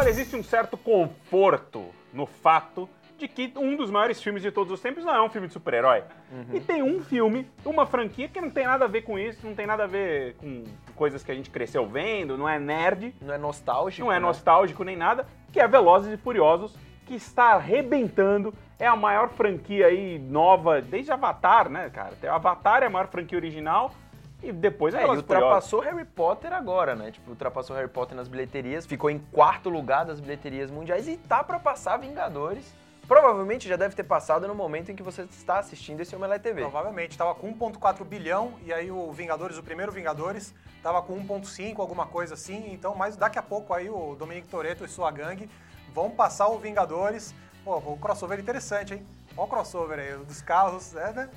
Olha, existe um certo conforto no fato de que um dos maiores filmes de todos os tempos não é um filme de super-herói. Uhum. E tem um filme, uma franquia que não tem nada a ver com isso, não tem nada a ver com coisas que a gente cresceu vendo, não é nerd, Não é nostálgico. não é né? nostálgico nem nada, que é Velozes e Furiosos, que está arrebentando. É a maior franquia aí nova, desde Avatar, né, cara? Avatar é a maior franquia original e depois é, É, e ultrapassou Harry Potter agora, né? Tipo, ultrapassou Harry Potter nas bilheterias, ficou em quarto lugar das bilheterias mundiais e tá pra passar Vingadores. Provavelmente já deve ter passado no momento em que você está assistindo esse Omelete TV. Provavelmente, tava com 1.4 bilhão e aí o Vingadores, o primeiro Vingadores, tava com 1.5, alguma coisa assim. Então, mas daqui a pouco aí o Dominic Toretto e sua gangue vão passar o Vingadores. Pô, o crossover interessante, hein? Olha o crossover aí, dos carros, é, né?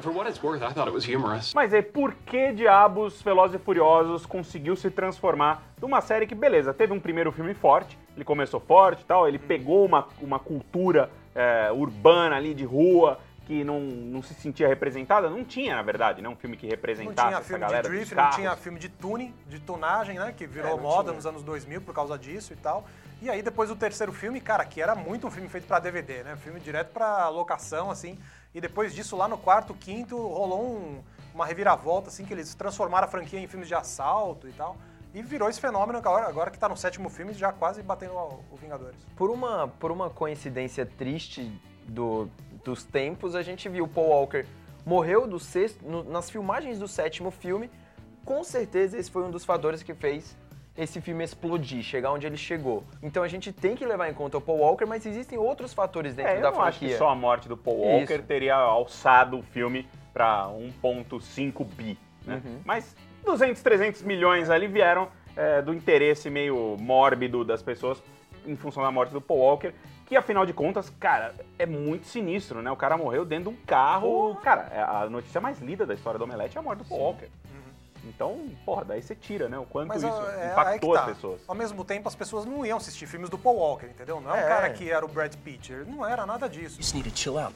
For what it's worth, I thought it was humorous. Mas aí, por que diabos Velozes e Furiosos conseguiu se transformar numa série que, beleza, teve um primeiro filme forte, ele começou forte e tal, ele pegou uma, uma cultura é, urbana ali de rua que não, não se sentia representada, não tinha, na verdade, né, um filme que Não representasse tinha essa filme de galera dos drift, não tinha filme de tuning, de tunagem, né? Que virou É, não moda tinha. nos anos 2000 por causa disso e tal. E aí depois o terceiro filme, cara, que era muito um filme feito pra DVD, né? Filme direto pra locação, assim. E depois disso, lá no quarto, quinto, rolou um- uma reviravolta, assim, que eles transformaram a franquia em filmes de assalto e tal. E virou esse fenômeno agora, agora que tá no sétimo filme, já quase batendo o Vingadores. Por uma, por uma coincidência triste do- dos tempos, a gente viu Paul Walker morreu do sexto, no- nas filmagens do sétimo filme. Com certeza esse foi um dos fatores que fez esse filme explodir, chegar onde ele chegou. Então a gente tem que levar em conta o Paul Walker, mas existem outros fatores dentro É, eu da não franquia. acho que só a morte do Paul Walker Isso. teria alçado o filme pra 1.5 bi, né? Uhum. Mas 200, 300 milhões ali vieram é, do interesse meio mórbido das pessoas em função da morte do Paul Walker, que afinal de contas, cara, é muito sinistro, né? O cara morreu dentro de um carro. Cara, é a notícia mais lida da história do Omelete é a morte do Paul Walker. Então, porra, daí você tira, né? O quanto Mas isso é, impactou tá. as pessoas. Ao mesmo tempo, as pessoas não iam assistir filmes do Paul Walker, entendeu? Não é, É. um cara que era o Brad Pitt. Ele não era nada disso. just need to chill out.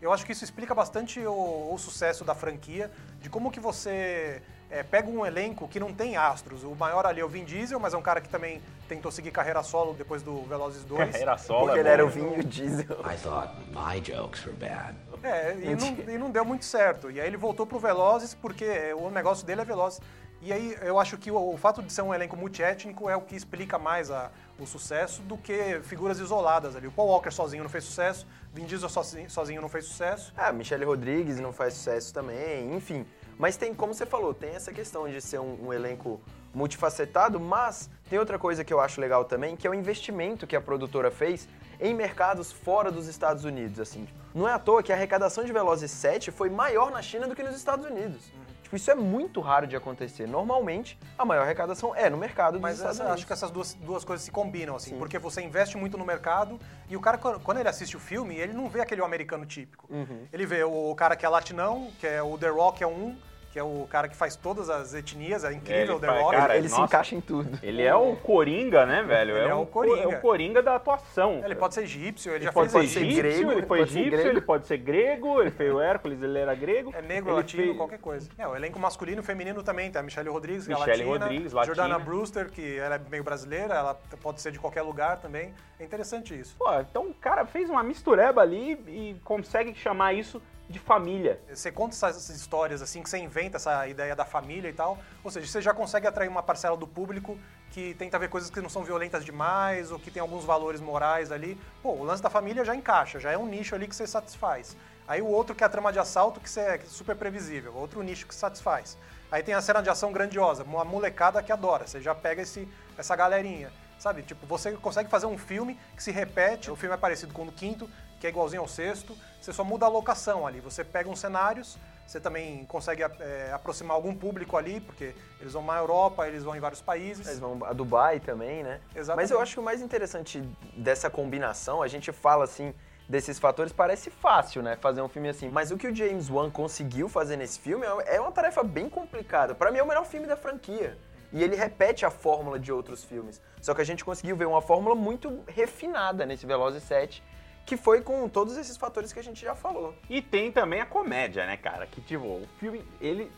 Eu acho que isso explica bastante o, o sucesso da franquia, de como que você é, pega um elenco que não tem astros. O maior ali é o Vin Diesel, mas é um cara que também tentou seguir carreira solo depois do Velozes 2. Carreira solo, Porque é ele bom. era o Vinho Diesel. I thought my jokes were bad. É, e não, e não deu muito certo. E aí ele voltou pro Velozes porque o negócio dele é Velozes. E aí eu acho que o, o fato de ser um elenco multiétnico é o que explica mais a- o sucesso do que figuras isoladas ali. O Paul Walker sozinho não fez sucesso, Vin Diesel sozinho, sozinho não fez sucesso. Ah, Michelle Rodrigues não faz sucesso também, enfim. Mas tem, como você falou, tem essa questão de ser um, um elenco multifacetado, mas tem outra coisa que eu acho legal também, que é o investimento que a produtora fez em mercados fora dos Estados Unidos, assim. Não é à toa que a arrecadação de Velozes 7 foi maior na China do que nos Estados Unidos. Tipo, isso é muito raro de acontecer. Normalmente, a maior arrecadação é no mercado dos Mas Estados essa- Unidos. acho que essas duas, duas coisas se combinam, assim, Sim. porque você investe muito no mercado e o cara, quando quando ele assiste o filme, ele não vê aquele americano típico. Uhum. Ele vê o cara que é latinão, que é o The Rock é um, que é o cara que faz todas as etnias, é incrível Ele o The Rock. cara, Ele se nossa. encaixa em tudo. Ele é o Coringa, né, velho? Ele é um o co- Coringa. É o Coringa da atuação. Ele pode ser egípcio, ele, Ele já pode, fez ser egípcio, grego, ele foi pode ser egípcio, grego. ele pode ser grego, ele fez o Hércules, ele era grego. é negro, ele latino, fez- qualquer coisa. É, o elenco masculino e feminino também, tem a Michelle Rodrigues, que é Michelle latina, Rodrigues, latina. Jordana Brewster, que ela é meio brasileira, ela pode ser de qualquer lugar também. É interessante isso. Pô, então o cara fez uma mistureba ali e consegue chamar isso de família. Você conta essas histórias assim, que você inventa essa ideia da família e tal, ou seja, você já consegue atrair uma parcela do público que tenta ver coisas que não são violentas demais ou que tem alguns valores morais ali. Pô, o lance da família já encaixa, já é um nicho ali que você satisfaz. Aí o outro que é a trama de assalto, que é super previsível, outro nicho que satisfaz. Aí tem a cena de ação grandiosa, uma molecada que adora, você já pega esse, essa galerinha. Sabe, tipo, você consegue fazer um filme que se repete, o filme é parecido com o do quinto, que é igualzinho ao sexto, você só muda a locação ali. Você pega uns cenários, você também consegue é, aproximar algum público ali, porque eles vão na Europa, eles vão em vários países. Eles vão a Dubai também, né? Exatamente. Mas eu acho que o mais interessante dessa combinação, a gente fala assim desses fatores, parece fácil, né? Fazer um filme assim. Mas o que o James Wan conseguiu fazer nesse filme é uma tarefa bem complicada. Pra mim é o melhor filme da franquia. E ele repete a fórmula de outros filmes. Só que a gente conseguiu ver uma fórmula muito refinada nesse Velozes 7, que foi com todos esses fatores que a gente já falou. E tem também a comédia, né, cara? Que, tipo, o filme, ele...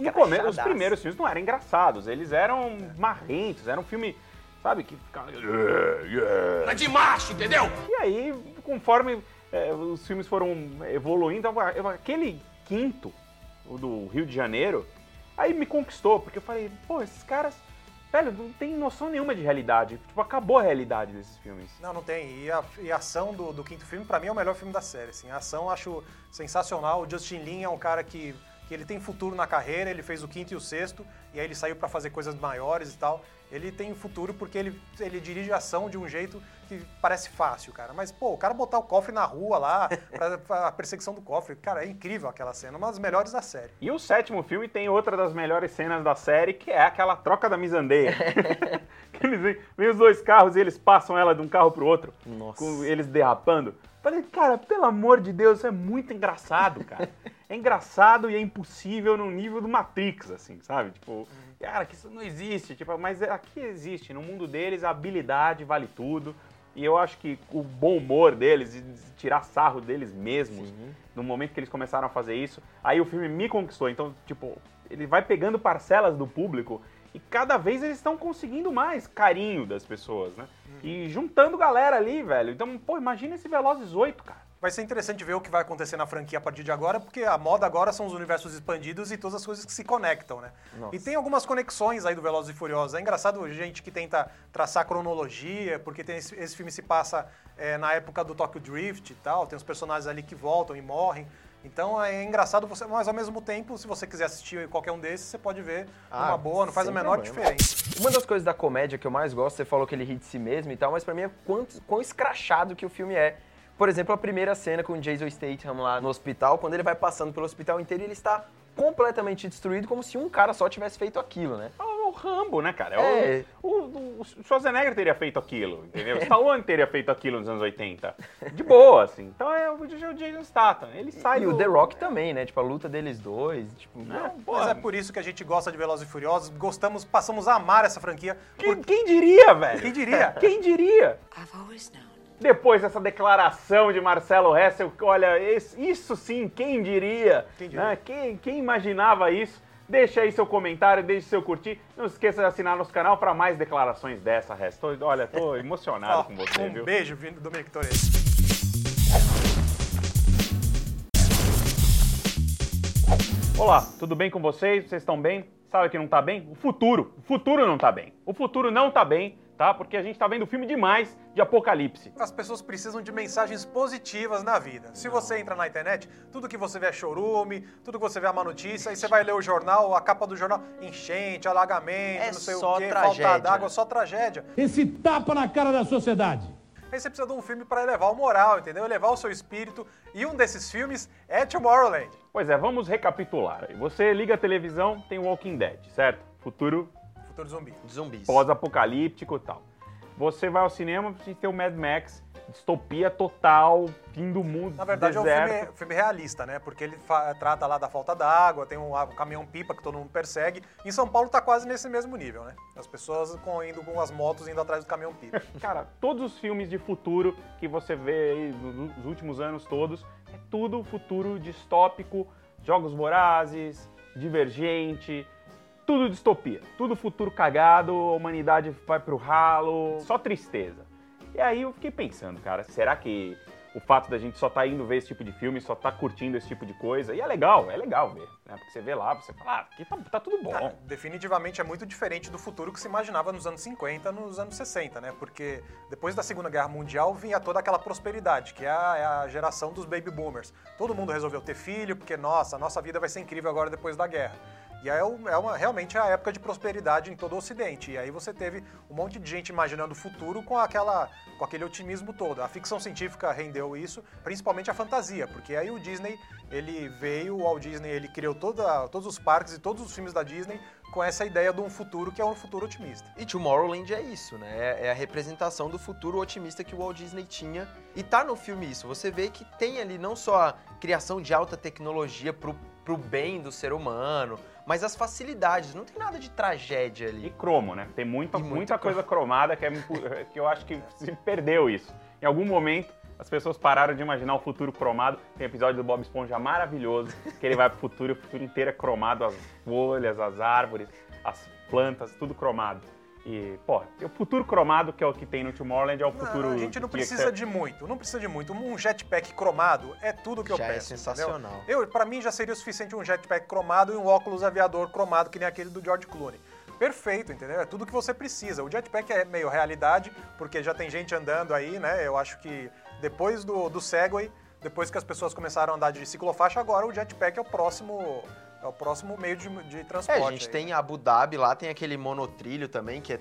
No começo, os primeiros filmes não eram engraçados, eles eram marrentos, era um filme, sabe? Que ficava... "Yeah, yeah". É de macho, entendeu? E aí, conforme é, os filmes foram evoluindo, aquele quinto, o do Rio de Janeiro, aí me conquistou, porque eu falei, pô, esses caras, velho, não tem noção nenhuma de realidade. Tipo, acabou a realidade desses filmes. Não, não tem. E a, e a ação do, do quinto filme, pra mim, é o melhor filme da série. Assim. A ação eu acho sensacional. O Justin Lin é um cara que, que ele tem futuro na carreira, ele fez o quinto e o sexto, e aí ele saiu pra fazer coisas maiores e tal. Ele tem futuro porque ele, ele dirige a ação de um jeito que parece fácil, cara. Mas, pô, o cara botar o cofre na rua lá, pra, pra a perseguição do cofre, cara, é incrível aquela cena, uma das melhores da série. E o sétimo filme tem outra das melhores cenas da série, que é aquela troca da misandeia. Eles vêm, vêm os dois carros e eles passam ela de um carro pro outro, Nossa. com eles derrapando. Falei, cara, pelo amor de Deus, isso é muito engraçado, cara. É engraçado e é impossível no nível do Matrix, assim, sabe? Tipo, cara, que isso não existe. Tipo, mas aqui existe. No mundo deles, a habilidade vale tudo. E eu acho que o bom humor deles, e tirar sarro deles mesmos, no momento que eles começaram a fazer isso, aí o filme me conquistou. Então, tipo, ele vai pegando parcelas do público e cada vez eles estão conseguindo mais carinho das pessoas, né? E juntando galera ali, velho. Então, pô, imagina esse Velozes 8, cara. Vai ser interessante ver o que vai acontecer na franquia a partir de agora, porque a moda agora são os universos expandidos e todas as coisas que se conectam, né? Nossa. E tem algumas conexões aí do Velozes e Furiosos. É engraçado gente que tenta traçar cronologia, porque tem esse, esse filme se passa é, na época do Tokyo Drift e tal, tem os personagens ali que voltam e morrem. Então é engraçado você, mas ao mesmo tempo, se você quiser assistir qualquer um desses, você pode ver Ah, numa boa, não faz a menor problema. diferença. Uma das coisas da comédia que eu mais gosto, você falou que ele ri de si mesmo e tal, mas pra mim é quanto, quão escrachado que o filme é. Por exemplo, a primeira cena com o Jason Statham lá no hospital, quando ele vai passando pelo hospital inteiro e ele está completamente destruído, como se um cara só tivesse feito aquilo, né? É o Rambo, né, cara? É. O, o, o Schwarzenegger teria feito aquilo, entendeu? O Stallone teria feito aquilo nos anos 80. De boa, assim. Então é o, o Jason Statham. Ele sai E o do- The Rock também, né? Tipo, a luta deles dois, tipo... Não, Mas é por isso que a gente gosta de Velozes e Furiosos, gostamos, passamos a amar essa franquia. Quem, quem diria, velho? Quem diria? Quem diria? I've always known. Depois dessa declaração de Marcelo Hessel, olha, isso sim, quem diria? Quem diria? Né? Quem, quem imaginava isso? Deixa aí seu comentário, deixe seu curtir. Não se esqueça de assinar nosso canal para mais declarações dessa, Hess. Tô- olha, tô emocionado com você, um viu? beijo, vindo do Dominic Toretto. Olá, tudo bem com vocês? Vocês estão bem? Sabe que não tá bem? O futuro. O futuro não tá bem. O futuro não tá bem, tá? Porque a gente tá vendo filme demais de apocalipse. As pessoas precisam de mensagens positivas na vida. Se você entra na internet, tudo que você vê é chorume, tudo que você vê é uma notícia, aí você vai ler o jornal, a capa do jornal, enchente, alagamento, É não sei só o quê, tragédia, falta d'água, só tragédia. Esse tapa na cara da sociedade. Aí você precisa de um filme para elevar o moral, entendeu? Elevar o seu espírito. E um desses filmes é Tomorrowland. Pois é, vamos recapitular. aí. Você liga a televisão, tem Walking Dead, certo? Futuro Futuro zumbi. Zumbis. pós-apocalíptico e tal. Você vai ao cinema, gente tem o Mad Max, distopia total, fim do mundo, Na verdade, é um deserto. filme, filme realista, né? Porque ele trata lá da falta d'água, tem um, um caminhão-pipa que todo mundo persegue. Em São Paulo tá quase nesse mesmo nível, né? As pessoas com, indo com as motos indo atrás do caminhão-pipa. Cara, todos os filmes de futuro que você vê aí nos últimos anos todos, é tudo futuro distópico, jogos vorazes, divergente, tudo distopia, tudo futuro cagado, a humanidade vai pro ralo, só tristeza. E aí eu fiquei pensando, cara, será que o fato da gente só tá indo ver esse tipo de filme, só tá curtindo esse tipo de coisa, e é legal, é legal ver, né? Porque você vê lá, você fala, ah, aqui tá, tá tudo bom. Ah, definitivamente é muito diferente do futuro que se imaginava nos anos 50, nos anos 60, né? Porque depois da Segunda Guerra Mundial vinha toda aquela prosperidade, que é a, é a geração dos baby boomers. Todo mundo resolveu ter filho, porque, nossa, a nossa vida vai ser incrível agora depois da guerra. E aí é é uma, realmente a época de prosperidade em todo o Ocidente. E aí você teve um monte de gente imaginando o futuro com, aquela, com aquele otimismo todo. A ficção científica rendeu isso, principalmente a fantasia, porque aí o Disney, ele veio, o Walt Disney, ele criou toda, todos os parques e todos os filmes da Disney com essa ideia de um futuro que é um futuro otimista. E Tomorrowland é isso, né? É- É a representação do futuro otimista que o Walt Disney tinha. E tá no filme isso. Você vê que tem ali não só a criação de alta tecnologia pro, pro bem do ser humano, mas as facilidades. Não tem nada de tragédia E ali. cromo, né? Tem muita, E muita cromo. coisa cromada que, é, que eu acho que se perdeu isso. Em algum momento, as pessoas pararam de imaginar o futuro cromado. Tem episódio do Bob Esponja maravilhoso, que ele vai pro futuro e o futuro inteiro é cromado, as folhas, as árvores, as plantas, tudo cromado. E, pô, o futuro cromado, que é o que tem no Tomorrowland, é o futuro. Não, a gente não precisa de muito, não precisa de muito. Um jetpack cromado é tudo que eu Já é peço. sensacional. entendeu? Eu, para mim já seria o suficiente um jetpack cromado e um óculos aviador cromado que nem aquele do George Clooney. Perfeito, entendeu? É tudo que você precisa. O jetpack é meio realidade, porque já tem gente andando aí, né? Eu acho que depois do, do Segway, depois que as pessoas começaram a andar de ciclofaixa, agora o jetpack é o próximo, é o próximo meio de, de É, transporte. a gente aí, tem né? Abu Dhabi, lá tem aquele monotrilho também, que é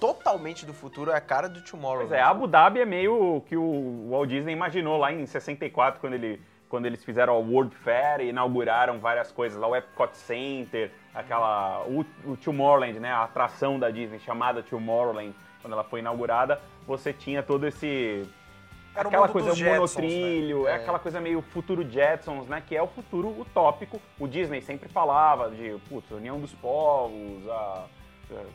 totalmente do futuro, é a cara do Tomorrow. Pois é, Abu Dhabi é meio o que o Walt Disney imaginou lá em 64, quando, ele, quando eles fizeram o World Fair e inauguraram várias coisas lá, o Epcot Center, aquela. O, o Tomorrowland, né? A atração da Disney chamada Tomorrowland, quando ela foi inaugurada, você tinha todo esse. Era aquela coisa monotrilho, é. É. aquela coisa meio futuro Jetsons, né? Que é o futuro utópico. O Disney sempre falava de, putz, união dos povos, a,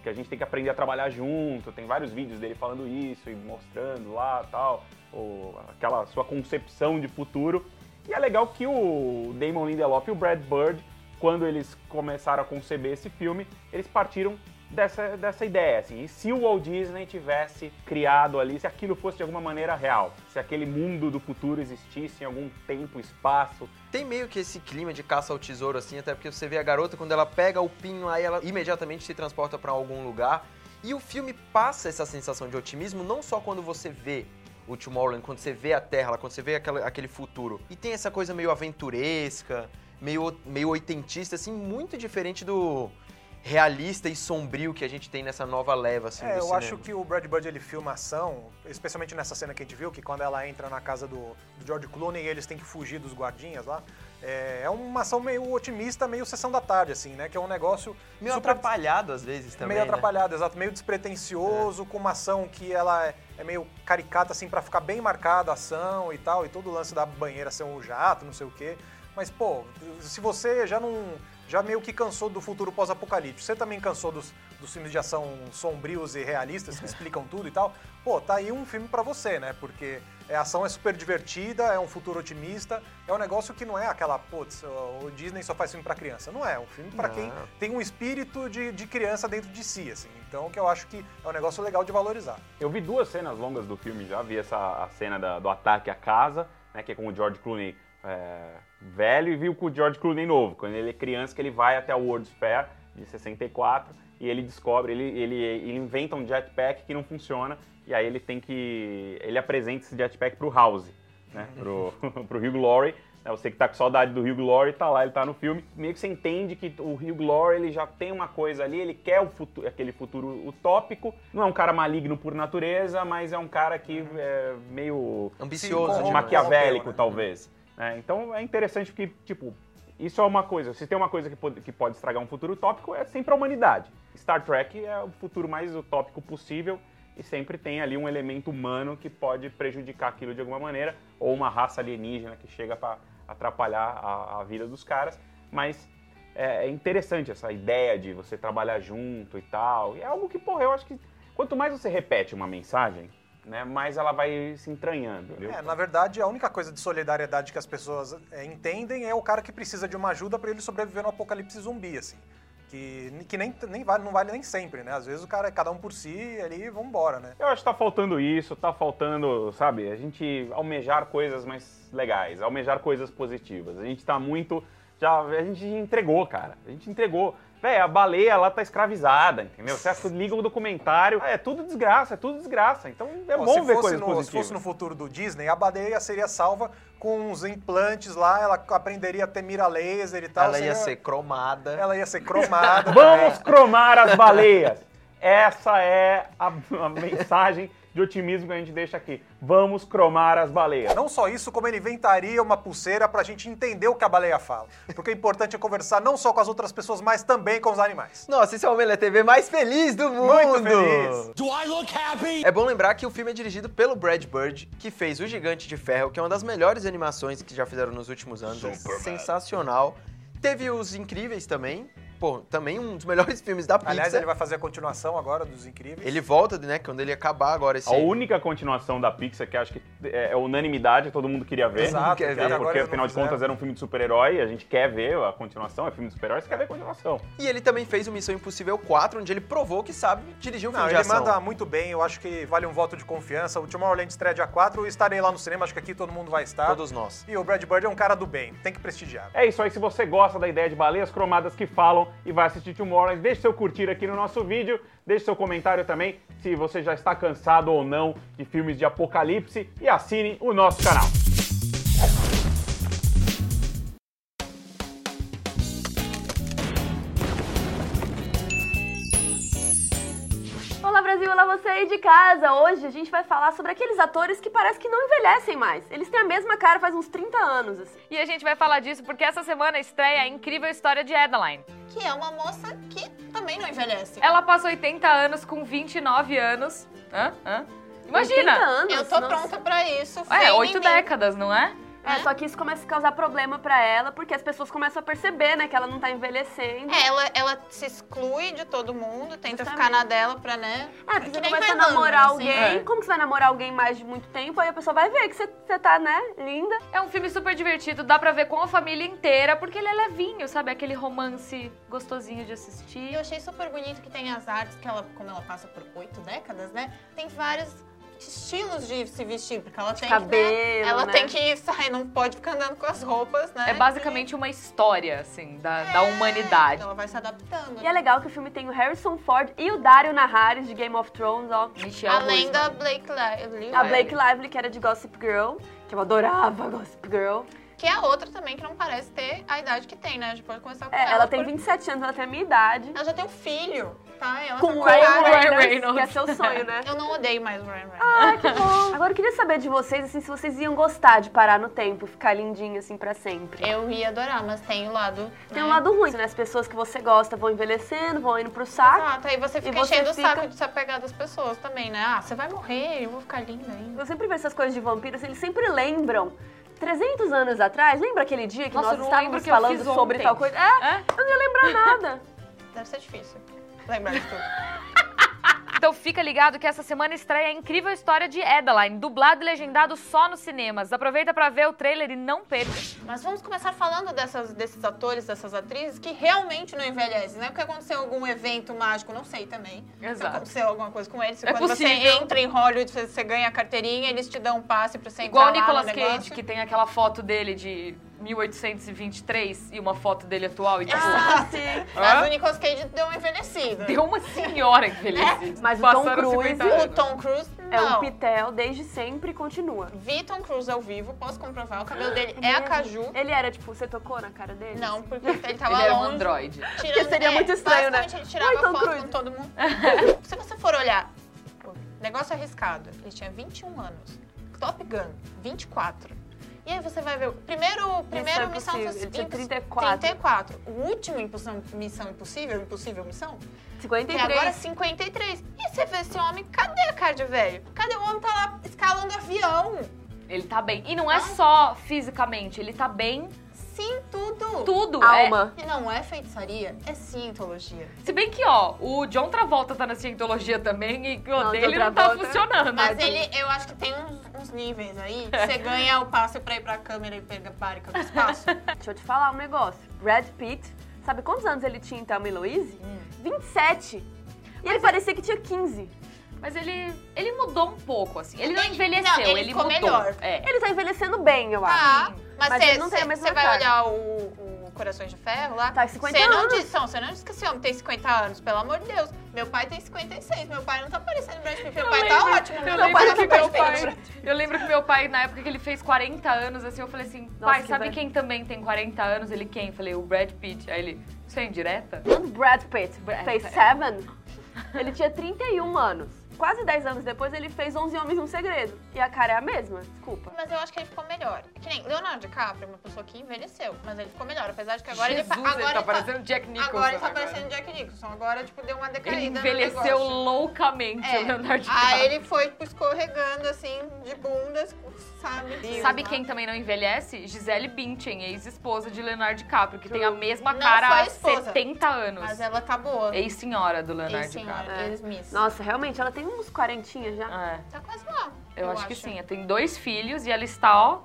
que a gente tem que aprender a trabalhar junto. Tem vários vídeos dele falando isso e mostrando lá tal, ou aquela sua concepção de futuro. E é legal que o Damon Lindelof e o Brad Bird, quando eles começaram a conceber esse filme, eles partiram dessa, dessa ideia, assim. E se o Walt Disney tivesse criado ali, se aquilo fosse de alguma maneira real, se aquele mundo do futuro existisse em algum tempo, espaço, Tem meio que esse clima de caça ao tesouro, assim, até porque você vê a garota, quando ela pega o pinho, aí ela imediatamente se transporta pra algum lugar. E o filme passa essa sensação de otimismo, não só quando você vê o Tomorrowland, quando você vê a Terra, quando você vê aquela- aquele futuro. E tem essa coisa meio aventuresca, meio, meio oitentista, assim, muito diferente do realista e sombrio que a gente tem nessa nova leva, assim, É, do eu cinema. acho que o Brad Bird ele filma ação, especialmente nessa cena que a gente viu, que quando ela entra na casa do, do George Clooney e eles têm que fugir dos guardinhas lá. É, é uma ação meio otimista, meio sessão da tarde, assim, né? Que é um negócio Meio super- atrapalhado às vezes também, meio né? atrapalhado, exato, meio despretensioso, com uma ação que ela é, é meio caricata, assim, pra ficar bem marcada a ação e tal, e todo o lance da banheira ser um jato, não sei o quê. Mas, pô, se você já não. Já meio que cansou do futuro pós-apocalipse, você também cansou dos, dos filmes de ação sombrios e realistas que explicam tudo e tal, pô, tá aí um filme pra você, né? Porque é, a ação é super divertida, é um futuro otimista, é um negócio que não é aquela, putz, o Disney só faz filme pra criança. Não é, é um filme pra Não. quem tem um espírito de, de criança dentro de si, assim. Então, que eu acho que é um negócio legal de valorizar. Eu vi duas cenas longas do filme já, vi essa a cena da- do ataque à casa, né, que é com o George Clooney é, velho, e vi com o George Clooney novo, quando ele é criança, que ele vai até o World's Fair de 64 e ele descobre, ele, ele, ele inventa um jetpack que não funciona, e aí ele tem que. ele apresenta esse jetpack pro House, né, pro, pro Hugh Laurie. né, Você que tá com saudade do Hugh Laurie, tá lá, ele tá no filme. Meio que você entende que o Hugh Laurie ele já tem uma coisa ali, ele quer o futuro, aquele futuro utópico. Não é um cara maligno por natureza, mas é um cara que é meio Ambicioso, demais. maquiavélico, né? talvez. Né? Então é interessante porque, tipo, isso é uma coisa. Se tem uma coisa que pode, que pode estragar um futuro utópico, é sempre a humanidade. Star Trek é o futuro mais utópico possível e sempre tem ali um elemento humano que pode prejudicar aquilo de alguma maneira, ou uma raça alienígena que chega para atrapalhar a, a vida dos caras. Mas é, é interessante essa ideia de você trabalhar junto e tal. E é algo que, porra, eu acho que quanto mais você repete uma mensagem, né, mais ela vai se entranhando. Viu? É, na verdade, a única coisa de solidariedade que as pessoas é, entendem é o cara que precisa de uma ajuda para ele sobreviver no apocalipse zumbi, assim. Que, que nem, nem vale, não vale nem sempre, né? Às vezes o cara é cada um por si ali e vambora, né? Eu acho que tá faltando isso, tá faltando, sabe, a gente almejar coisas mais legais, almejar coisas positivas. A gente tá muito. Já, a gente entregou, cara. A gente entregou. Véi, a baleia lá tá escravizada, entendeu? Você acha que liga o documentário, é tudo desgraça, é tudo desgraça. Então é Pô, bom se ver fosse coisas no, positivas. Se fosse no futuro do Disney, a baleia seria salva com uns implantes lá, ela aprenderia a ter mira laser e tal. Ela ia seria- ser cromada. Ela ia ser cromada. Vamos cromar as baleias. Essa é a, a mensagem de otimismo que a gente deixa aqui. Vamos cromar as baleias. Não só isso, como ele inventaria uma pulseira pra gente entender o que a baleia fala. Porque o importante é conversar não só com as outras pessoas, mas também com os animais. Nossa, esse é o Omelete TV mais feliz do mundo! Muito feliz. Do I look happy? É bom lembrar que o filme é dirigido pelo Brad Bird, que fez O Gigante de Ferro, que é uma das melhores animações que já fizeram nos últimos anos. É sensacional. Teve Os Incríveis também. Pô, também um dos melhores filmes da Pixar. Aliás, ele vai fazer a continuação agora dos Incríveis. Ele volta, né, quando ele acabar agora esse... A única continuação da Pixar que acho que é, é unanimidade, todo mundo queria ver. Exato, quer que ver, Porque não afinal de contas era um filme de super-herói, a gente quer ver a continuação, é filme de super-herói, você quer ver a continuação. E ele também fez o Missão Impossível 4, onde ele provou que sabe dirigir um Não, filme ele de ação. manda muito bem, eu acho que vale um voto de confiança. O Tomorrowland estreia dia 4, estarei lá no cinema, acho que aqui todo mundo vai estar. Todos nós. E o Brad Bird é um cara do bem, tem que prestigiar. É isso aí, se você gosta da ideia de baleias cromadas que falam e vai assistir Tomorrowland, deixe seu curtir aqui no nosso vídeo, deixe seu comentário também se você já está cansado ou não de filmes de apocalipse e assine o nosso canal. Olá Brasil, olá você aí de casa! Hoje a gente vai falar sobre aqueles atores que parece que não envelhecem mais. Eles têm a mesma cara faz uns 30 anos, assim. E a gente vai falar disso porque essa semana estreia a incrível história de Adeline. Que é uma moça que também não envelhece. Ela passa 80 anos com 29 anos. Hã? Hã? 80 Imagina! anos, Eu tô nossa. pronta pra isso. É, oito décadas, não é? É, só que isso começa a causar problema pra ela, porque as pessoas começam a perceber, né, que ela não tá envelhecendo. É, ela, ela se exclui de todo mundo, tenta Justamente. ficar na dela pra, né? É, porque que você começa a namorar assim. alguém, É. como que você vai namorar alguém mais de muito tempo? Aí a pessoa vai ver que você, você tá, né, linda. É um filme super divertido, dá pra ver com a família inteira, porque ele é levinho, sabe? Aquele romance gostosinho de assistir. eu achei super bonito que tem as artes, que ela, como ela passa por oito décadas, né? Tem vários estilos de se vestir, porque ela tem que, cabelo, né, Ela né? tem que sair, não pode ficar andando com as roupas, né? É basicamente uma história, assim, da, da É, humanidade. Ela vai se adaptando. E é legal que o filme tem o Harrison Ford e o Dario Naharis, de Game of Thrones, ó. Michelle Além da Blake Lively. A Blake Lively, que era de Gossip Girl, que eu adorava Gossip Girl. Que é a outra também que não parece ter a idade que tem, né? A gente pode começar com É, ela. ela tem por- 27 anos, ela tem a minha idade. Ela já tem um filho, tá? Ela Com tá o Ryan Ryan Reynolds, Reynolds. que é seu sonho, né? Eu não odeio mais o Ryan Reynolds. Ah, que bom. Agora eu queria saber de vocês, assim, se vocês iam gostar de parar no tempo, ficar lindinho, assim, pra sempre. Eu ia adorar, mas tem o lado. Tem né? um lado ruim, né? As pessoas que você gosta vão envelhecendo, vão indo pro saco. Exato, aí você fica você enchendo fica- o saco de se apegar das pessoas também, né? Ah, você vai morrer, eu vou ficar linda ainda. Eu sempre vejo essas coisas de vampiros, eles sempre lembram. 300 anos atrás, lembra aquele dia que Nossa, nós estávamos falando sobre ontem. tal coisa? É, É? eu não ia lembrar nada. Deve ser difícil lembrar de tudo. Então fica ligado que essa semana estreia a incrível história de Adeline, dublado e legendado só nos cinemas. Aproveita pra ver o trailer e não perca. Mas vamos começar falando dessas, desses atores, dessas atrizes que realmente não envelhecem, né? Porque aconteceu algum evento mágico, não sei também. Se Exato. aconteceu alguma coisa com eles. É quando possível. você entra em Hollywood, você, você ganha a carteirinha, eles te dão um passe pra você Igual o entrar lá no Nicolas Cage, negócio. que tem aquela foto dele de 1823 e uma foto dele atual e tipo, Ah, sim. Mas o Nicolas Cage deu uma envelhecida. deu uma senhora envelhecida. Mas o Tom Cruise- 50 O. Tom Cruise, É não. um pitel desde sempre e continua. Vi Tom Cruise ao vivo, posso comprovar. O cabelo dele é a caju. Ele era, tipo, você tocou na cara dele? Não, porque ele tava Ele era um longe. android. Tirando, Porque seria é, muito estranho, né? basicamente, ele tirava Oi, Tom foto Cruise. com todo mundo. Se você for olhar, negócio arriscado, ele tinha 21 anos. Top Gun, 24. E aí você vai ver, o primeiro, primeiro Missão Impossível, ele tinha Imposs- 34. 34. O último Impossão- Missão Impossível, Impossível Missão, 53. e agora 53. E você vê esse homem, cadê a cara de velho? Cadê o homem tá lá escalando avião? Ele tá bem. E não é só fisicamente, ele tá bem Sim, tudo. tudo. É- Alma. E não é feitiçaria, é cientologia. Se bem que, ó, o John Travolta tá na cientologia também e o Não, dele não tá funcionando. Mas ele, eu acho que tem uns, uns níveis aí. que Você ganha o passe pra ir pra câmera e pegar bárica do espaço. Deixa eu te falar um negócio. Brad Pitt, sabe quantos anos ele tinha em Thelma e Louise? 27. E ele parecia que tinha 15. Mas ele, ele mudou um pouco, assim. Ele não Ele- envelheceu, não, ele ele, ficou mudou. melhor. É. Ele tá envelhecendo bem, eu acho. Tá, mas Mas você ele não tem a mesma vai cara. olhar o, o Corações de Ferro lá. Tá, 50 Você não anos. disse, não, você não disse que esse homem tem 50 anos, pelo amor de Deus. Meu pai tem 56, meu pai não tá parecendo Brad Pitt. Meu Eu pai lembro- tá ótimo, eu meu lembro pai que tá meu pai, eu lembro que meu pai, na época que ele fez 40 anos, assim, eu falei assim, pai, que sabe velho. quem também tem 40 anos? Ele quem? Eu falei, o Brad Pitt. Aí ele, isso é indireta? Quando Brad Pitt Brad fez Pitt. Seven, ele tinha 31 anos. Quase 10 anos depois, ele fez 11 Homens e um Segredo. E a cara é a mesma, desculpa. Mas eu acho que ele ficou melhor. Que nem Leonardo DiCaprio é uma pessoa que envelheceu, mas ele ficou melhor. Apesar de que agora Jesus, ele... fa- Agora ele tá parecendo Jack Nicholson Agora ele tá agora. parecendo Jack Nicholson. Agora, tipo, deu uma Ele decaída envelheceu no negócio. loucamente, É. o Leonardo DiCaprio. Aí ele foi tipo, escorregando, assim, de bundas, sabe? Sabe quem também não envelhece? Gisele Bündchen, ex-esposa de Leonardo DiCaprio, que tem a mesma cara há esposa. 70 anos. Mas ela tá boa. Ex-senhora do Leonardo senhora, DiCaprio. miss. Nossa, realmente, ela tem uns quarentinhas já. É. Tá quase lá. Eu, Eu acho, que acho. sim. Ela tem dois filhos e ela está, ó.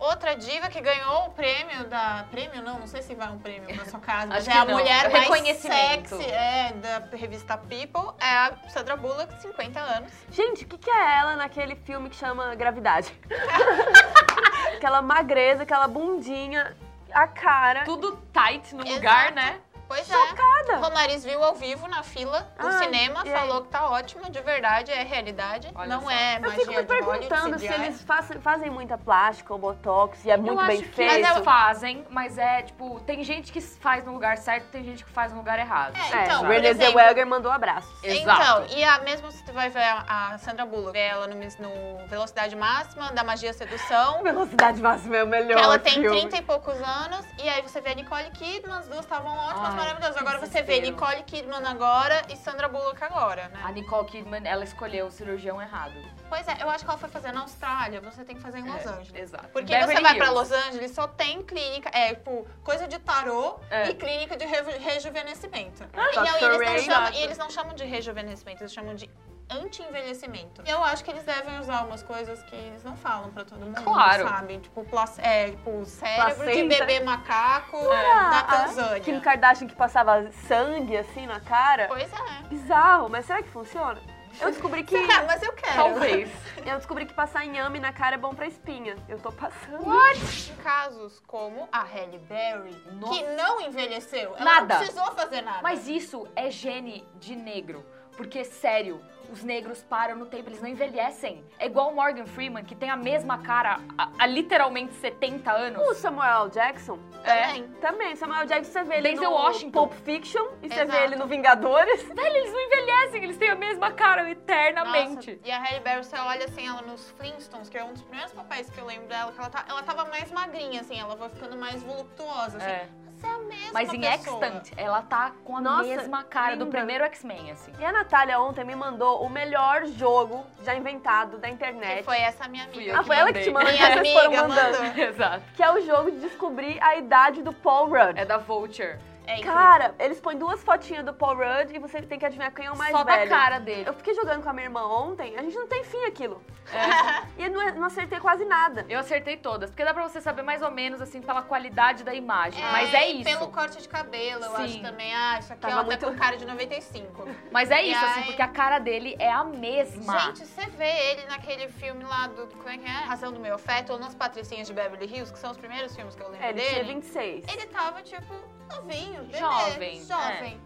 Outra diva que ganhou o prêmio da. Prêmio não, não sei se vai um prêmio pra sua casa, mas Acho é a que não. mulher É mais reconhecimento. sexy é, da revista People, é a Sandra Bullock, 50 anos. Gente, o que, que é ela naquele filme que chama Gravidade? aquela magreza, aquela bundinha, a cara. Tudo tight no lugar, né? Pois Chocada. é. Romaris viu ao vivo na fila do Ai, cinema, e aí? falou que tá ótima, de verdade, é realidade. Olha não só. é Eu magia fico me perguntando se eles fazem, fazem muita plástica ou botox e é muito eu bem acho que feito. eles fazem, mas é tipo, tem gente que faz no lugar certo, tem gente que faz no lugar errado. É, É, então, por Renée exemplo, Zellweger mandou abraços. Exato. Então, e a mesma se tu vai ver a, Sandra Bullock, vê ela no, no Velocidade Máxima, da Magia Sedução, Velocidade máxima é o melhor que ela tem filme. 30 e poucos anos, e aí você vê a Nicole Kidman, as duas estavam ótimas, Ai, maravilhosas. Agora você vê. Nicole Kidman agora e Sandra Bullock agora, né? A Nicole Kidman, ela escolheu o cirurgião errado. Pois é, eu acho que ela foi fazer na Austrália, você tem que fazer em Los É, Angeles. Exato. Porque Beverly você vai pra Hills. Los Angeles, só tem clínica, é, tipo, coisa de tarô É. e clínica de reju- rejuvenescimento. Dr. e, aí eles chamam, e eles não chamam de rejuvenescimento, eles chamam de anti-envelhecimento. Eu acho que eles devem usar umas coisas que eles não falam pra todo mundo, Claro. sabe? Tipo, plac- é, tipo cérebro de Placenta. bebê macaco Ah, da a Tanzânia. Kim Kardashian que passava sangue assim na cara. Pois é. Bizarro, mas será que funciona? Eu descobri que. É, mas eu quero. Talvez. Eu descobri que passar inhame na cara é bom pra espinha. Eu tô passando. Em casos como a Halle Berry, Nossa. que não envelheceu, ela Nada. não precisou fazer nada. Mas isso é gene de negro. Porque, sério, os negros param no tempo, eles não envelhecem. É igual o Morgan Freeman, que tem a mesma cara há, há literalmente 70 anos. O Samuel. Jackson. Também. Também, Samuel Jackson, você vê ele Denzel no Washington. Pulp Fiction e você Exato. vê ele no Vingadores. Velho, eles não envelhecem, eles têm a mesma cara eternamente. Nossa, e a Halle Berry, você olha assim, ela nos Flintstones, que é um dos primeiros papéis que eu lembro dela, que ela, tá, ela tava mais magrinha, assim, ela vai ficando mais voluptuosa, assim. É. Você é a mesma Mas em pessoa. Extant, ela tá com a Nossa, mesma cara do linda. primeiro X-Men, assim. E a Natália ontem me mandou o melhor jogo já inventado da Que internet. foi essa minha amiga. Ah, foi ela que te mandou, Minha amiga mandando. mandou. Exato. Que é o jogo de descobrir a idade do Paul Rudd. É da Vulture. É. Cara, eles põem duas fotinhas do Paul Rudd e você tem que adivinhar quem é o mais Só velho. da cara dele. Eu fiquei jogando com a minha irmã ontem, a gente não tem fim aquilo. É. E não, não acertei quase nada. Eu acertei todas, porque dá pra você saber mais ou menos, assim, pela qualidade da imagem. É, Mas é e isso. Pelo corte de cabelo, eu Sim. acho também. Ah, isso aqui Tava ó, tá muito- com cara de 95. Mas é E isso, assim, aí- porque a cara dele é a mesma. Gente, você vê ele naquele filme lá do. Como é que é? Razão do Meu Afeto, ou nas Patricinhas de Beverly Hills, que são os primeiros filmes que eu lembro É, ele dele. tinha 26. Ele tava, tipo, novinho, bebê, Jovem, jovem.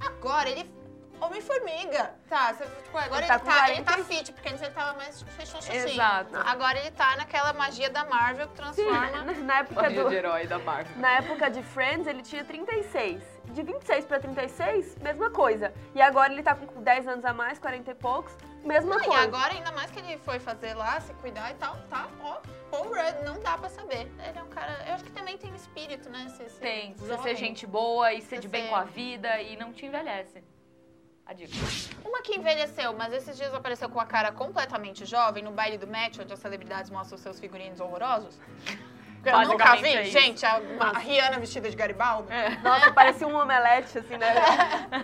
Agora, ele... Homem-formiga. Tá, você, tipo, agora Ele ele tá tá, com ele tá 40. fit, porque antes ele tava mais fechonchocinho. Exato. Agora ele tá naquela magia da Marvel que transforma... Na, na época Magia do, de herói da Marvel. na época de Friends, ele tinha 36. De 26 pra 36, mesma coisa. E agora ele tá com 10 anos a mais, 40 e poucos, mesma Não, e coisa. agora, ainda mais que ele foi fazer lá, se cuidar e tal, tá, ó, Paul Rudd, não dá pra saber. Ele é um cara, eu acho que também tem espírito, né? Ser, ser Tem, você ser gente boa e ser de bem ser- com a vida e não te envelhece. A dica. Uma que envelheceu, mas esses dias apareceu com a cara completamente jovem no baile do match, onde as celebridades mostram seus figurinos horrorosos. Eu nunca vi, é gente, a, a Rihanna vestida de Garibaldo. Nossa, parecia um omelete, assim, né?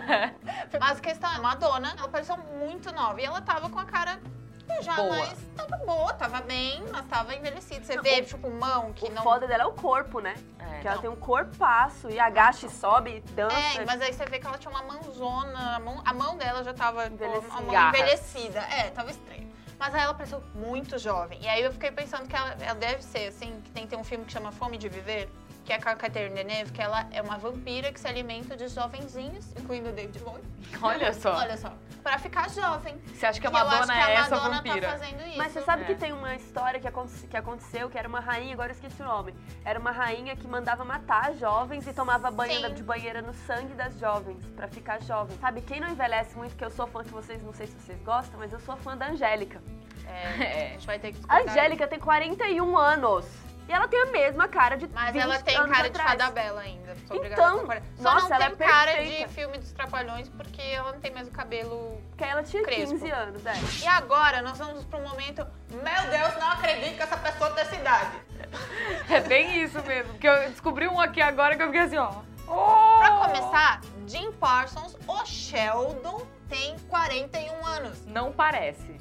Mas a questão é, Madonna, ela pareceu muito nova. E ela tava com a cara já Boa. mais... Tava boa, tava bem, mas tava envelhecida. Você vê, tipo, mão que O não... foda dela é o corpo, né? É. Que ela tem um corpaço e agacha e sobe e dança. É, mas aí você vê que ela tinha uma mãozona, a mão, a mão dela já tava Envelhecida. uma mão envelhecida. É, tava estranho. Mas aí ela pareceu muito jovem. E aí eu fiquei pensando que ela, ela deve ser, assim, que tem, tem um filme que chama Fome de Viver, que é com a Catherine Deneuve, que ela é uma vampira que se alimenta de jovenzinhos, incluindo o David Bowie. Olha só. Olha só, pra ficar jovem. Você acha que a eu acho Madonna que a é essa Madonna vampira? tá fazendo isso. Mas você sabe É. que tem uma história que, aconte- que aconteceu, que era uma rainha, agora eu esqueci o nome. Era uma rainha que mandava matar jovens e tomava banho de banheira no sangue das jovens, pra ficar jovem. Sabe, quem não envelhece muito, que eu sou fã que vocês, não sei se vocês gostam, mas eu sou fã da Angélica. É, a gente vai ter que A. Angélica tem 41 anos. E ela tem a mesma cara de Mas 20 ela tem cara de atrás. fada bela ainda. Então. Só nossa, não ela tem é cara perfeita. de filme dos Trapalhões, porque ela não tem mais o cabelo Porque ela tinha Crespo. 15 anos, é. E agora nós vamos para um momento. Meu Deus, não acredito que essa pessoa tem essa idade. É bem isso mesmo. Porque eu descobri um aqui agora que eu fiquei assim, ó. Oh! Pra começar, Jim Parsons, o Sheldon, tem 41 anos. Não parece.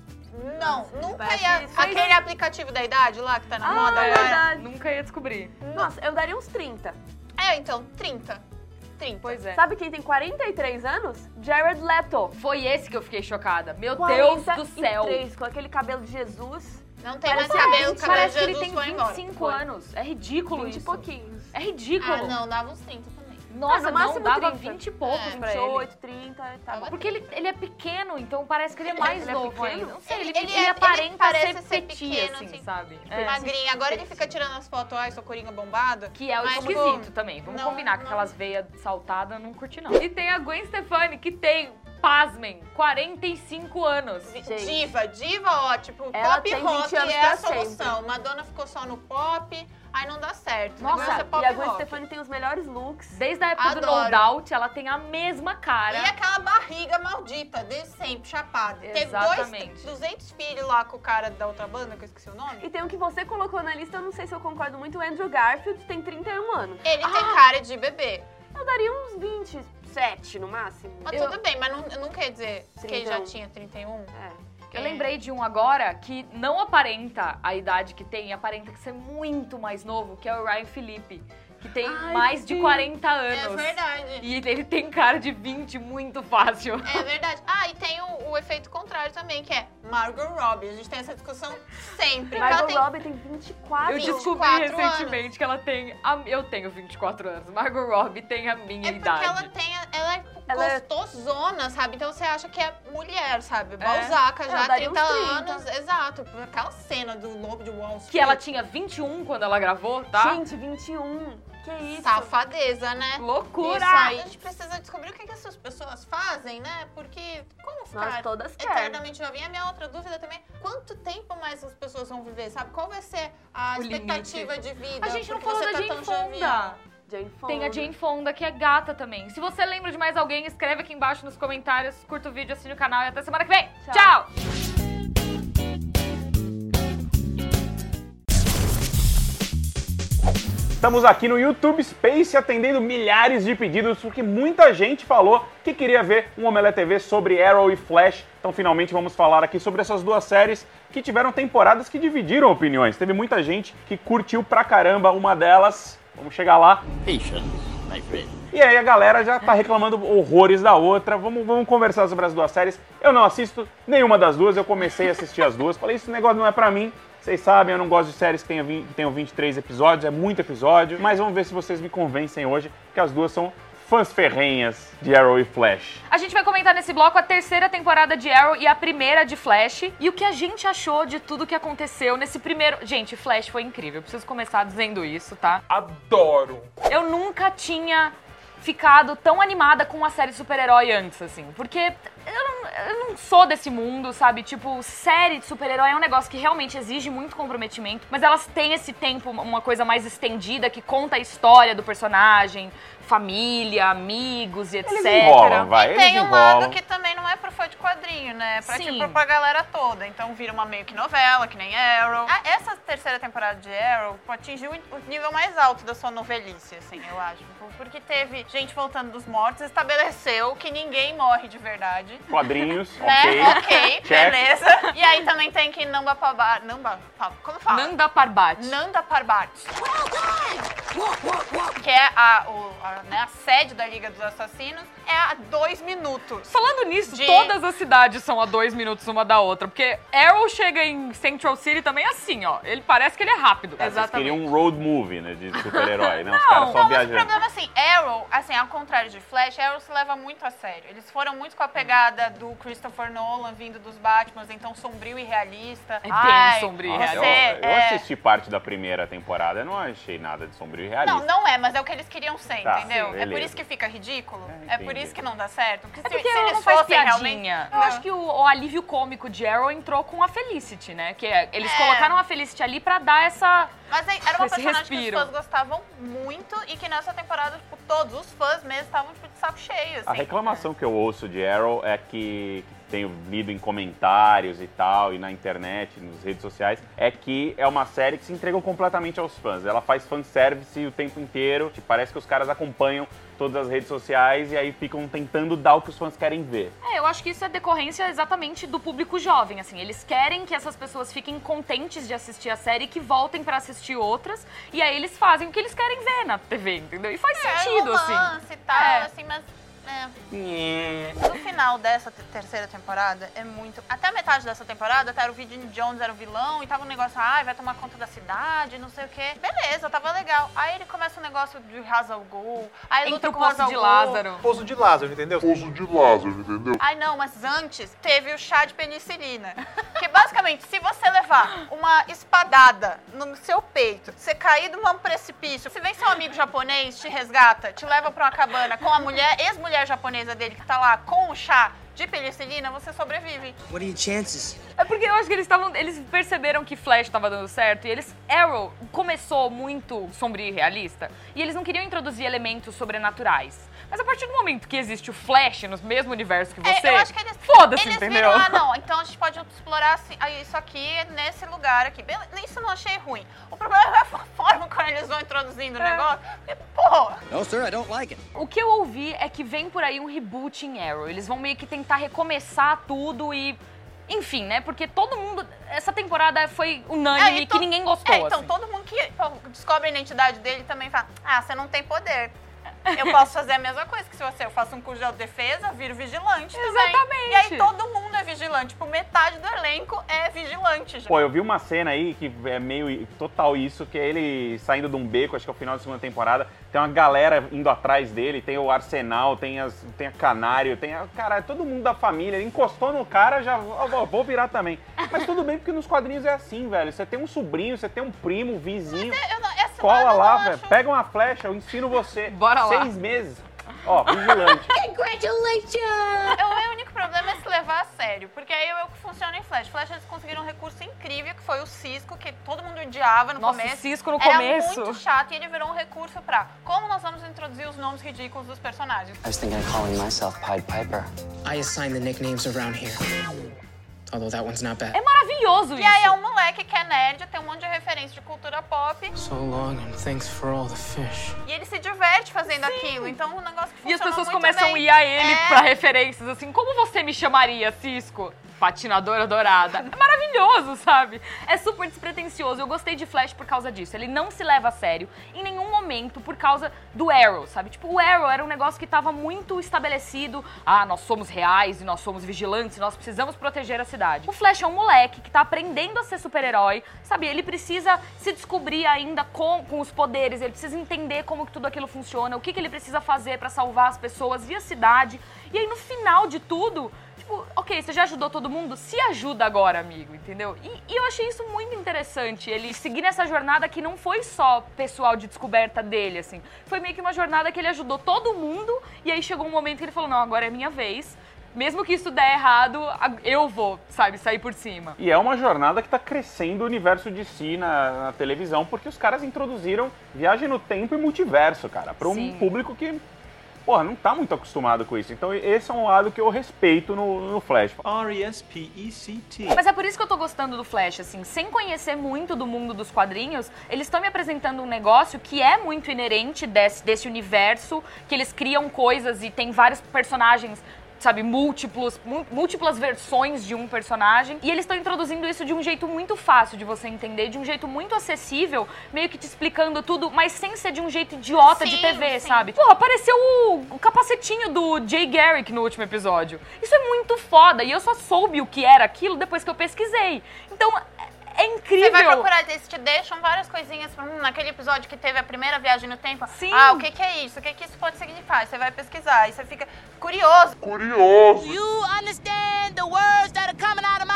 Não, nunca parece ia. seis Aquele aplicativo da idade lá que tá na Ah, moda é agora. verdade. Nunca ia descobrir. Nossa, eu daria uns 30. É, então, 30. 30. Pois é. Sabe quem tem 43 anos? Jared Leto. Foi esse que eu fiquei chocada. Meu Deus do céu. 43, com aquele cabelo de Jesus. Não tem mais Parece- cabelo, o cabelo Parece de que ele Jesus tem foi embora. 25 Foi. anos. É ridículo 20 e isso. pouquinhos. É ridículo. Ah, não, dava uns 30 também. Nossa, Ah, no não, máximo dava 30. 20 e poucos É, pra ele. 28, 30, tá bom. Porque ele, ele é pequeno, então parece que ele é mais Ele é novo pequeno? ainda. Não sei, ele, Ele- ele, ele é- ele aparenta parece ser, ser petit, pequeno, assim, assim. sabe? É. Magrinho. Agora ele fica tirando as fotos, ai, sou coringa bombada. Que é o esquisito também. Vamos não, combinar, com não. aquelas veias saltadas, não curti não. E tem a Gwen Stefani, que tem, pasmem, 45 anos. Gente. Diva, diva, ó, tipo, Ela pop tem rock 20 anos é a solução. Madonna ficou só no pop, aí não dá certo. Nossa, é pop E a Gwen. Stefani tem os melhores looks. Desde a época do Adoro. No Doubt, ela tem a mesma cara. E aquela barriga maldita, desde sempre, chapada. Exatamente. Teve dois, 200 filhos lá com o cara da outra banda, que eu esqueci o nome. E tem um que você colocou na lista, eu não sei se eu concordo muito, o Andrew Garfield tem 31 anos. Ele Ah! tem cara de bebê. Eu daria uns 27 no máximo. Mas Eu- tudo bem, mas não, não quer dizer que ele já 31. tinha 31. É. Eu lembrei de um agora que não aparenta a idade que tem, aparenta que ser muito mais novo, que é o Ryan Felipe, que tem Ai, mais de sim. 40 É anos. verdade. E ele tem cara de 20 muito fácil. É verdade. Ah, e tem o, o efeito contrário também, que é Margot Robbie. A gente tem essa discussão sempre. Margot tem... Robbie tem 24 Eu 24 descobri anos. recentemente que ela tem. a- eu tenho 24 anos. Margot Robbie tem a minha É porque idade. ela tem. a- Ela é Ela é- gostosona, sabe? Então você acha que é mulher, sabe? Balzaca, Eu já daria 30 uns 30. anos. Exato. Aquela cena do Lobo de Wall Street. Que ela tinha 21 quando ela gravou, tá? Gente, 21. Que isso? Safadeza, né? Loucura! Isso aí. A gente precisa descobrir o que, que essas pessoas fazem, né? Porque como ficar Nós todas querem. eternamente novinha? A minha outra dúvida também, quanto tempo mais as pessoas vão viver, sabe? Qual vai ser a O expectativa de vida? A gente não falou você da tá? Fonda. Jane Fonda. Tem a Jane Fonda, que é gata também. Se você lembra de mais alguém, escreve aqui embaixo nos comentários, curta o vídeo, assine o canal e até semana que vem. Tchau. Tchau. Estamos aqui no YouTube Space atendendo milhares de pedidos, porque muita gente falou que queria ver um Omelete TV sobre Arrow e Flash. Então, finalmente, vamos falar aqui sobre essas duas séries que tiveram temporadas que dividiram opiniões. Teve muita gente que curtiu pra caramba uma delas. Vamos chegar lá. Patience, my friend. E aí a galera já tá reclamando horrores da outra. Vamos, vamos conversar sobre as duas séries. Eu não assisto nenhuma das duas, eu comecei a assistir as duas. Falei, esse negócio não é pra mim. Vocês sabem, eu não gosto de séries que tenham, 20, que tenham 23 episódios, é muito episódio. Mas vamos ver se vocês me convencem hoje, que as duas são fãs ferrenhas de Arrow e Flash. A gente vai comentar nesse bloco a terceira temporada de Arrow e a primeira de Flash. E o que a gente achou de tudo que aconteceu nesse primeiro. Gente, Flash foi incrível. Eu preciso começar dizendo isso, tá? Adoro. Eu nunca tinha ficado tão animada com uma série de super-herói antes, assim. Porque eu eu não sou desse mundo, sabe? Tipo, série de super-herói é um negócio que realmente exige muito comprometimento, mas elas têm esse tempo, uma coisa mais estendida, que conta a história do personagem, família, amigos e etc. Eles enrolam, vai, E eles tem um enrolam. lado que também não é pro fã de quadrinho, né? É pra, Sim. tipo, pra galera toda. Então vira uma meio que novela, que nem Arrow. Ah, essa terceira temporada de Arrow atingiu o nível mais alto da sua novelice, assim, eu acho. Porque teve gente voltando dos mortos, estabeleceu que ninguém morre de verdade. Quadrinhos, Né? ok. Ok, Check. beleza. E aí também tem que Namba Parbat. Namba. Pa- Como fala? Nanda Parbat. Nanda Parbat. Que é a, o- a, né, a sede da Liga dos Assassinos. É a dois minutos. Falando nisso, De- todas as cidades são a dois minutos uma da outra. Porque Arrow chega em Central City também assim, ó. Ele parece que ele é rápido. Vocês queriam um road movie, né, de super-herói, né? Os Não, caras só Não, mas o viajando. problema assim, Arrow, assim, ao contrário de Flash, Arrow se leva muito a sério. Eles foram muito com a pegada do Christopher Nolan vindo dos Batman, então sombrio e realista. É bem Ai, sombrio e você, eu, eu é- assisti parte da primeira temporada, eu não achei nada de sombrio e realista. Não, não é, mas é o que eles queriam ser, Tá, entendeu? sim, é por isso que fica ridículo. É, É, por isso que não dá certo. Porque, É se, porque se ela eles não faz fossem piadinha. realmente. Eu acho que o, o alívio cômico de Arrow entrou com a Felicity, né? Que é- eles É. colocaram a Felicity ali pra dar essa... Mas aí, era uma Esse personagem que respiro. os fãs gostavam muito e que nessa temporada, tipo, todos os fãs mesmo estavam tipo, saco cheio, assim. A reclamação que eu ouço de Arrow é que tenho lido em comentários e tal, e na internet, nas redes sociais, é que é uma série que se entregou completamente aos fãs. Ela faz fanservice o tempo inteiro, parece que os caras acompanham todas as redes sociais e aí ficam tentando dar o que os fãs querem ver. É, eu acho que isso é decorrência exatamente do público jovem, assim. Eles querem que essas pessoas fiquem contentes de assistir a série e que voltem pra assistir outras. E aí eles fazem o que eles querem ver na TV, entendeu? E faz É, sentido, assim. romance e tal, É. assim, mas. É. No final dessa te- terceira temporada, é muito. Até a metade dessa temporada, era o Virgin Jones era o vilão e tava um negócio, ai, vai tomar conta da cidade, não sei o quê. Beleza, tava legal. Aí ele começa um negócio de Hazal Ghul, aí Entre luta o com poço Hazal de Ghul. Lázaro. Pouso de Lázaro, entendeu? Ai, não, mas antes teve o chá de penicilina. Basicamente, se você levar uma espadada no seu peito, você cair de um precipício, se vem seu amigo japonês, te resgata, te leva pra uma cabana com a mulher, ex-mulher japonesa dele que tá lá com o chá de penicilina, você sobrevive. What are your chances? É porque eu acho que eles estavam. Eles perceberam que Flash tava dando certo e eles. Arrow começou muito sombrio e realista e eles não queriam introduzir elementos sobrenaturais. Mas a partir do momento que existe o Flash no mesmo universo que você. É, eu acho que eles. Foda-se, eles entendeu? Viram, ah, não, então a gente pode explorar assim, isso aqui nesse lugar aqui. Bele- Isso eu não achei ruim. O problema é a forma como eles vão introduzindo o É. negócio. Porque, porra, No, sir, I don't like it. O que eu ouvi é que vem por aí um reboot em Arrow. Eles vão meio que tentar recomeçar tudo e. Enfim, né? Porque todo mundo. Essa temporada foi unânime É, e que to- ninguém gostou. É, então assim. todo mundo que descobre a identidade dele também fala: Ah, você não tem poder. Eu posso fazer a mesma coisa que se você. Eu faço um curso de autodefesa, viro vigilante também. Exatamente. E aí todo mundo é vigilante. Tipo, metade do elenco é vigilante já. Pô, eu vi uma cena aí que é meio total isso, que é ele saindo de um beco, acho que é o final da segunda temporada, tem uma galera indo atrás dele, tem o Arsenal, tem, as, tem a Canário, tem a. Cara, todo mundo da família. Ele encostou no cara, já vou, vou virar também. Mas tudo bem, porque nos quadrinhos é assim, velho. Você tem um sobrinho, você tem um primo, um vizinho. Eu Cola eu lá, velho. Pega uma flecha, eu ensino você. Bora lá. Seis meses. Ó, vigilante. Eu, o meu único problema é se levar a sério, porque aí é o que funciona em Flash. Flash eles conseguiram um recurso incrível, que foi o Cisco, que todo mundo odiava no Nossa, começo. o Cisco no Era começo. muito chato e ele virou um recurso pra como nós vamos introduzir os nomes ridículos dos personagens. I was thinking of calling myself Pied Piper. I assign the nicknames around here. Although that one's not bad. É maravilhoso E isso. aí é um moleque que é nerd, tem um monte de referência de cultura pop, So long and thanks for all the fish. e ele se diverte fazendo aquilo. Então, um negócio que E as pessoas muito começam bem. a ir a ele É. pra referências, assim, como você me chamaria, Cisco? Patinadora dourada. É maravilhoso, sabe? É super despretensioso. Eu gostei de Flash por causa disso. Ele não se leva a sério em nenhum momento por causa do Arrow, sabe? Tipo, o Arrow era um negócio que tava muito estabelecido. Ah, nós somos reais e nós somos vigilantes, nós precisamos proteger a cidade. O Flash é um moleque que tá aprendendo a ser super-herói, sabe? Ele precisa se descobrir ainda com, com os poderes, ele precisa entender como que tudo aquilo funciona, o que, que ele precisa fazer pra salvar as pessoas e a cidade. E aí, no final de tudo, tipo, ok, você já ajudou todo mundo? Se ajuda agora, amigo, entendeu? E, e eu achei isso muito interessante, ele seguir nessa jornada que não foi só pessoal de descoberta dele, assim. Foi meio que uma jornada que ele ajudou todo mundo, e aí chegou um momento que ele falou, não, agora é minha vez. Mesmo que isso der errado, eu vou, sabe, sair por cima. E é uma jornada que tá crescendo o universo de si na, na televisão, porque os caras introduziram viagem no tempo e multiverso, cara, pra um público que, porra, não tá muito acostumado com isso. Então esse é um lado que eu respeito no, no Flash. R-E-S-P-E-C-T. Mas é por isso que eu tô gostando do Flash, assim, sem conhecer muito do mundo dos quadrinhos, eles estão me apresentando um negócio que é muito inerente desse, desse universo, que eles criam coisas e tem vários personagens. Sabe, múltiplos, múltiplas versões de um personagem. E eles estão introduzindo isso de um jeito muito fácil de você entender, de um jeito muito acessível, meio que te explicando tudo, mas sem ser de um jeito idiota de Sim, TV, sim. sabe? Pô, apareceu o, o capacetinho do Jay Garrick no último episódio. Isso é muito foda. E eu só soube o que era aquilo depois que eu pesquisei. Então, é- incrível. Você vai procurar, eles te deixam várias coisinhas. Hum, naquele episódio que teve a primeira viagem no tempo. Sim. Ah, o que, que é isso? O que, que isso pode significar? Você vai pesquisar. Aí você fica curioso. Curioso. You understand the words that are coming out of my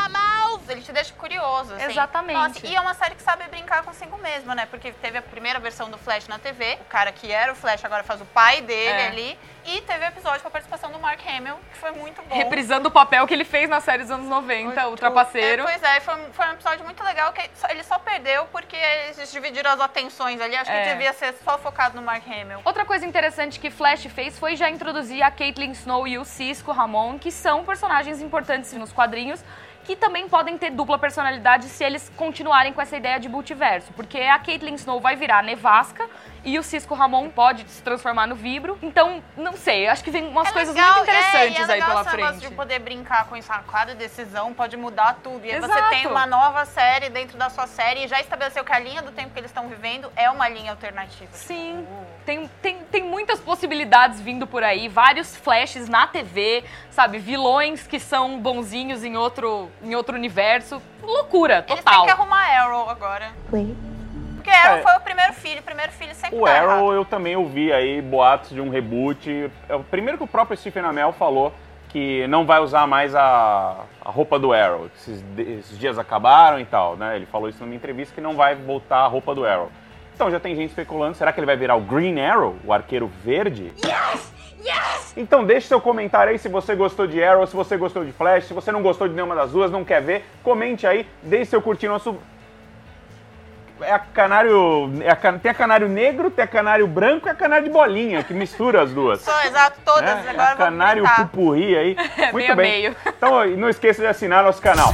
Ele te deixa curioso, assim. Exatamente. Nossa, e é uma série que sabe brincar consigo mesma, né? Porque teve a primeira versão do Flash na TV, o cara que era o Flash agora faz o pai dele É. ali, e teve episódio com a participação do Mark Hamill, que foi muito bom. Reprisando o papel que ele fez na série dos anos 90, o Trapaceiro. É, pois é, foi, um- foi um episódio muito legal que ele só perdeu porque eles dividiram as atenções ali. Acho É. que devia ser só focado no Mark Hamill. Outra coisa interessante que Flash fez foi já introduzir a Caitlyn Snow e o Cisco Ramon, que são personagens importantes nos quadrinhos, que também podem ter dupla personalidade se eles continuarem com essa ideia de multiverso. Porque a Caitlyn Snow vai virar nevasca e o Cisco Ramon pode se transformar no vibro. Então, não sei, acho que vem umas coisas legal, muito interessantes é, é aí legal pela negócio frente. de poder brincar com isso. Cada decisão pode mudar tudo. E aí você Exato. tem uma nova série dentro da sua série e já estabeleceu que a linha do tempo que eles estão vivendo é uma linha alternativa. Sim, tem, tem, tem muitas possibilidades vindo por aí, vários flashes na TV, sabe? Vilões que são bonzinhos em outro, em outro universo. Loucura, Eles total. têm que arrumar Arrow agora. Porque Arrow É. foi o primeiro filho. O primeiro filho sempre O tá errado. Arrow eu também ouvi aí boatos de um reboot. É o primeiro que o próprio Stephen Amell falou que não vai usar mais a, a roupa do Arrow. Esses, esses dias acabaram e tal, né? Ele falou isso numa entrevista que não vai voltar a roupa do Arrow. Então já tem gente especulando, será que ele vai virar o Green Arrow, o arqueiro verde? Yes! Yes! Então deixe seu comentário aí se você gostou de Arrow, se você gostou de Flash, se você não gostou de nenhuma das duas, não quer ver, comente aí, deixe seu curtir nosso. É a canário. É a, can- tem a canário negro, tem a canário branco e a canário de bolinha, que mistura as duas. Só, exato, todas. né? Agora a canário pupurri aí. É, Muito meio a bem. meio. Então não esqueça de assinar nosso canal.